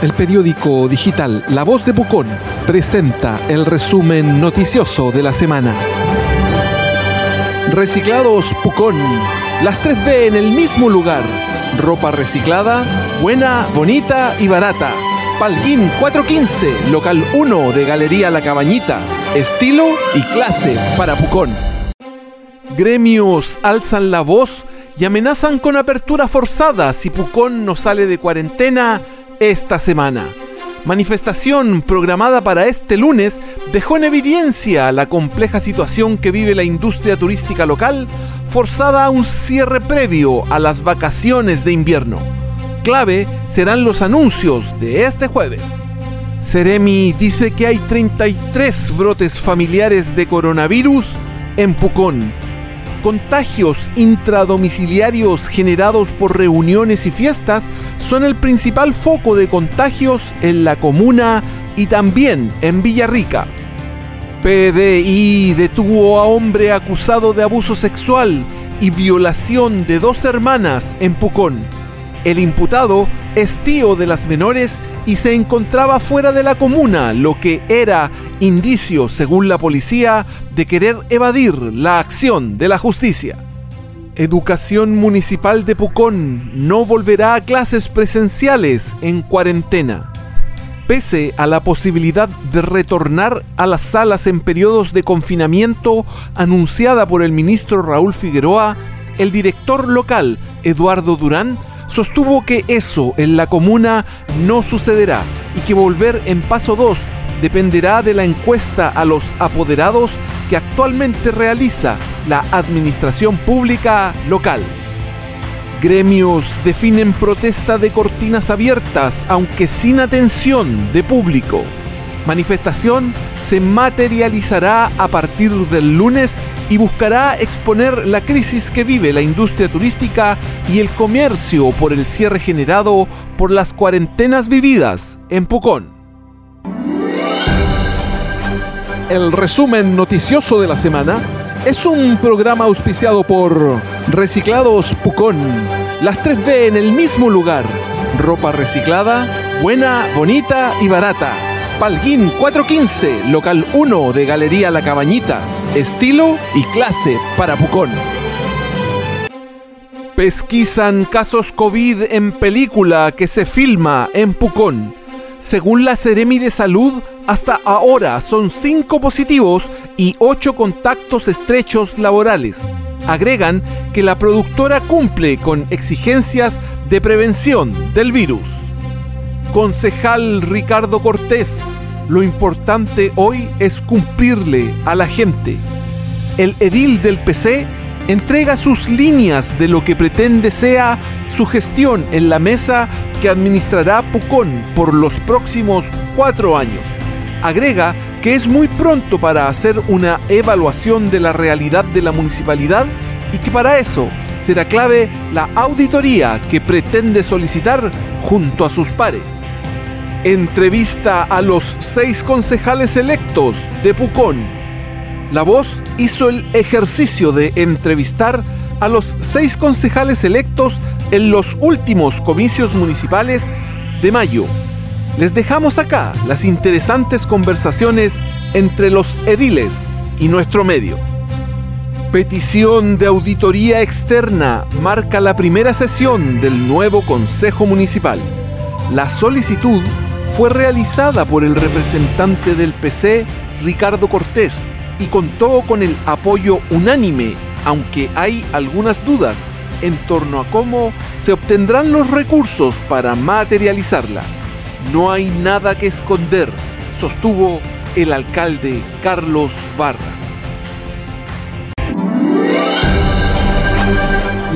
El periódico digital La Voz de Pucón presenta el resumen noticioso de la semana. Reciclados Pucón. Las 3B en el mismo lugar. Ropa reciclada, buena, bonita y barata. Palguín 415, local 1 de Galería La Cabañita. Estilo y clase para Pucón. Gremios alzan la voz y amenazan con apertura forzada si Pucón no sale de cuarentena esta semana. Manifestación programada para este lunes dejó en evidencia la compleja situación que vive la industria turística local, forzada a un cierre previo a las vacaciones de invierno. Clave serán los anuncios de este jueves. Ceremi dice que hay 33 brotes familiares de coronavirus en Pucón contagios intradomiciliarios generados por reuniones y fiestas son el principal foco de contagios en la comuna y también en Villarrica. PDI detuvo a hombre acusado de abuso sexual y violación de dos hermanas en Pucón. El imputado es tío de las menores y se encontraba fuera de la comuna, lo que era indicio, según la policía, de querer evadir la acción de la justicia. Educación Municipal de Pucón no volverá a clases presenciales en cuarentena. Pese a la posibilidad de retornar a las salas en periodos de confinamiento anunciada por el ministro Raúl Figueroa, el director local, Eduardo Durán, sostuvo que eso en la comuna no sucederá y que volver en paso 2 dependerá de la encuesta a los apoderados que actualmente realiza la administración pública local. Gremios definen protesta de cortinas abiertas, aunque sin atención de público. Manifestación se materializará a partir del lunes y buscará exponer la crisis que vive la industria turística y el comercio por el cierre generado por las cuarentenas vividas en Pucón. El resumen noticioso de la semana es un programa auspiciado por Reciclados Pucón. Las 3B en el mismo lugar. Ropa reciclada, buena, bonita y barata. Palguín 415, local 1 de Galería La Cabañita estilo y clase para Pucón. Pesquisan casos COVID en película que se filma en Pucón. Según la Ceremi de Salud, hasta ahora son 5 positivos y 8 contactos estrechos laborales. Agregan que la productora cumple con exigencias de prevención del virus. Concejal Ricardo Cortés lo importante hoy es cumplirle a la gente. El edil del PC entrega sus líneas de lo que pretende sea su gestión en la mesa que administrará Pucón por los próximos cuatro años. Agrega que es muy pronto para hacer una evaluación de la realidad de la municipalidad y que para eso será clave la auditoría que pretende solicitar junto a sus pares entrevista a los seis concejales electos de Pucón. La voz hizo el ejercicio de entrevistar a los seis concejales electos en los últimos comicios municipales de mayo. Les dejamos acá las interesantes conversaciones entre los ediles y nuestro medio. Petición de auditoría externa marca la primera sesión del nuevo Consejo Municipal. La solicitud fue realizada por el representante del PC, Ricardo Cortés, y contó con el apoyo unánime, aunque hay algunas dudas en torno a cómo se obtendrán los recursos para materializarla. No hay nada que esconder, sostuvo el alcalde Carlos Barra.